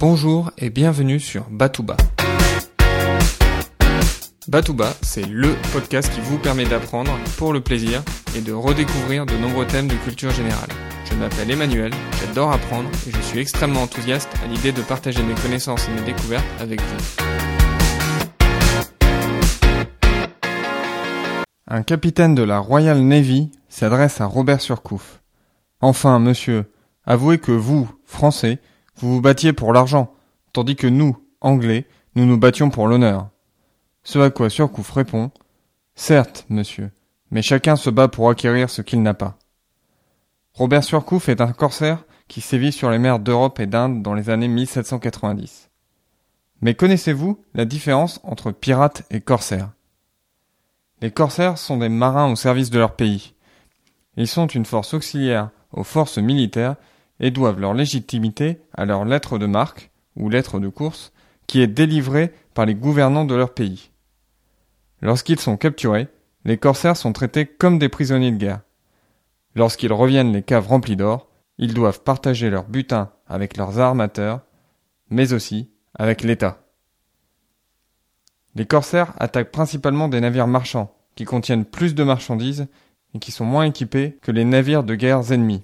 Bonjour et bienvenue sur Batouba. Batouba, c'est LE podcast qui vous permet d'apprendre pour le plaisir et de redécouvrir de nombreux thèmes de culture générale. Je m'appelle Emmanuel, j'adore apprendre et je suis extrêmement enthousiaste à l'idée de partager mes connaissances et mes découvertes avec vous. Un capitaine de la Royal Navy s'adresse à Robert Surcouf. Enfin, monsieur, avouez que vous, Français, vous vous battiez pour l'argent, tandis que nous, Anglais, nous nous battions pour l'honneur. Ce à quoi Surcouf répond Certes, monsieur, mais chacun se bat pour acquérir ce qu'il n'a pas. Robert Surcouf est un corsaire qui sévit sur les mers d'Europe et d'Inde dans les années 1790. Mais connaissez-vous la différence entre pirate et corsaire Les corsaires sont des marins au service de leur pays. Ils sont une force auxiliaire aux forces militaires et doivent leur légitimité à leur lettre de marque, ou lettre de course, qui est délivrée par les gouvernants de leur pays. Lorsqu'ils sont capturés, les corsaires sont traités comme des prisonniers de guerre. Lorsqu'ils reviennent les caves remplies d'or, ils doivent partager leur butin avec leurs armateurs, mais aussi avec l'État. Les corsaires attaquent principalement des navires marchands, qui contiennent plus de marchandises et qui sont moins équipés que les navires de guerre ennemis.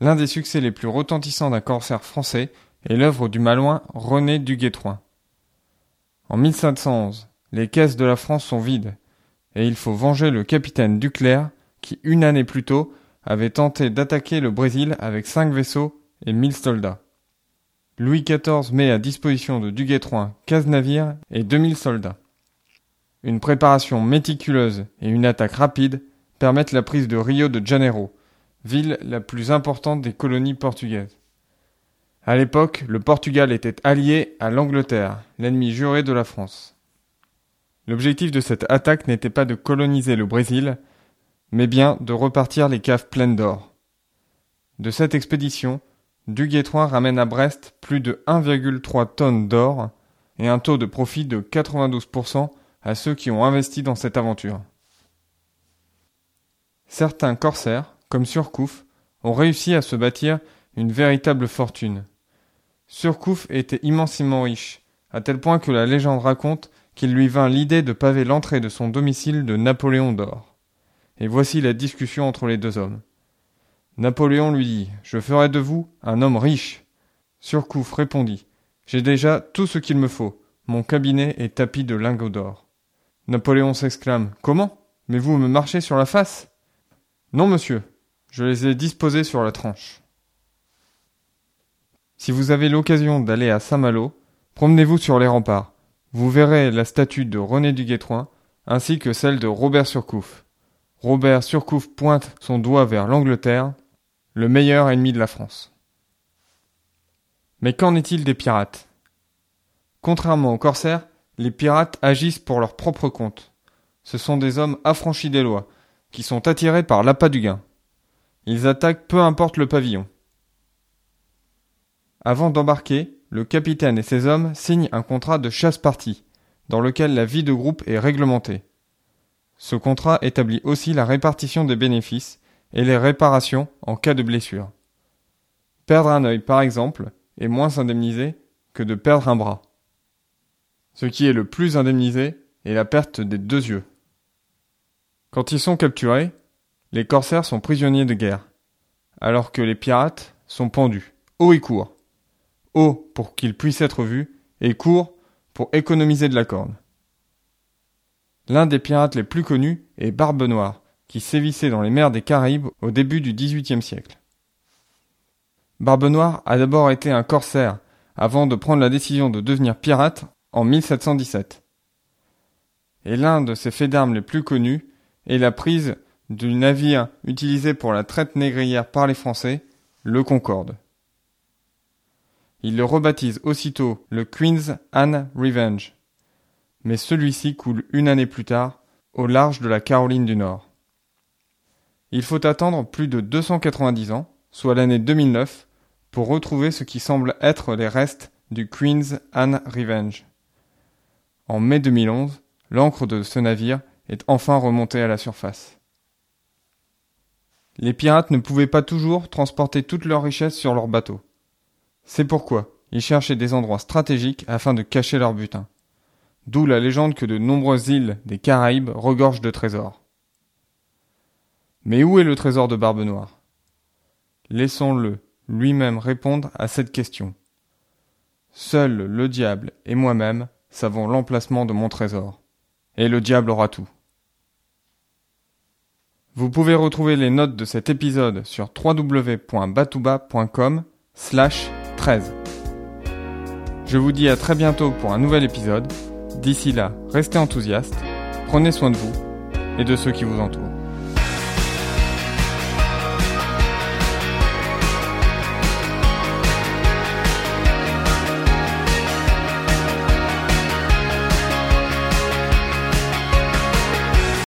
L'un des succès les plus retentissants d'un corsaire français est l'œuvre du malouin René Duguay-Trouin. En 1511, les caisses de la France sont vides, et il faut venger le capitaine Duclerc qui, une année plus tôt, avait tenté d'attaquer le Brésil avec cinq vaisseaux et mille soldats. Louis XIV met à disposition de Duguay-Trouin 15 navires et 2000 soldats. Une préparation méticuleuse et une attaque rapide permettent la prise de Rio de Janeiro, ville la plus importante des colonies portugaises. À l'époque, le Portugal était allié à l'Angleterre, l'ennemi juré de la France. L'objectif de cette attaque n'était pas de coloniser le Brésil, mais bien de repartir les caves pleines d'or. De cette expédition, Duguay-Trouin ramène à Brest plus de 1,3 tonnes d'or et un taux de profit de 92% à ceux qui ont investi dans cette aventure. Certains corsaires, comme Surcouf, ont réussi à se bâtir une véritable fortune. Surcouf était immensément riche, à tel point que la légende raconte qu'il lui vint l'idée de paver l'entrée de son domicile de Napoléon d'or. Et voici la discussion entre les deux hommes. Napoléon lui dit Je ferai de vous un homme riche. Surcouf répondit J'ai déjà tout ce qu'il me faut. Mon cabinet est tapis de lingots d'or. Napoléon s'exclame Comment? Mais vous me marchez sur la face Non, monsieur, je les ai disposés sur la tranche. Si vous avez l'occasion d'aller à Saint-Malo, promenez-vous sur les remparts. Vous verrez la statue de René du Guétroin, ainsi que celle de Robert Surcouf. Robert Surcouf pointe son doigt vers l'Angleterre, le meilleur ennemi de la France. Mais qu'en est-il des pirates? Contrairement aux corsaires, les pirates agissent pour leur propre compte. Ce sont des hommes affranchis des lois, qui sont attirés par l'appât du gain. Ils attaquent peu importe le pavillon. Avant d'embarquer, le capitaine et ses hommes signent un contrat de chasse-partie, dans lequel la vie de groupe est réglementée. Ce contrat établit aussi la répartition des bénéfices et les réparations en cas de blessure. Perdre un œil, par exemple, est moins indemnisé que de perdre un bras. Ce qui est le plus indemnisé est la perte des deux yeux. Quand ils sont capturés, les corsaires sont prisonniers de guerre, alors que les pirates sont pendus, haut et court. Haut pour qu'ils puissent être vus, et court pour économiser de la corde. L'un des pirates les plus connus est Barbe Noire, qui sévissait dans les mers des Caraïbes au début du XVIIIe siècle. Barbe Noire a d'abord été un corsaire, avant de prendre la décision de devenir pirate en 1717. Et l'un de ses faits d'armes les plus connus est la prise du navire utilisé pour la traite négrière par les Français, le Concorde. Il le rebaptise aussitôt le Queen's Anne Revenge, mais celui-ci coule une année plus tard au large de la Caroline du Nord. Il faut attendre plus de 290 ans, soit l'année 2009, pour retrouver ce qui semble être les restes du Queen's Anne Revenge. En mai 2011, l'encre de ce navire est enfin remontée à la surface. Les pirates ne pouvaient pas toujours transporter toutes leurs richesses sur leurs bateaux. C'est pourquoi ils cherchaient des endroits stratégiques afin de cacher leur butin. D'où la légende que de nombreuses îles des Caraïbes regorgent de trésors. Mais où est le trésor de Barbe Noire? Laissons-le lui-même répondre à cette question. Seul le diable et moi-même savons l'emplacement de mon trésor. Et le diable aura tout. Vous pouvez retrouver les notes de cet épisode sur www.batouba.com slash 13. Je vous dis à très bientôt pour un nouvel épisode. D'ici là, restez enthousiastes, prenez soin de vous et de ceux qui vous entourent.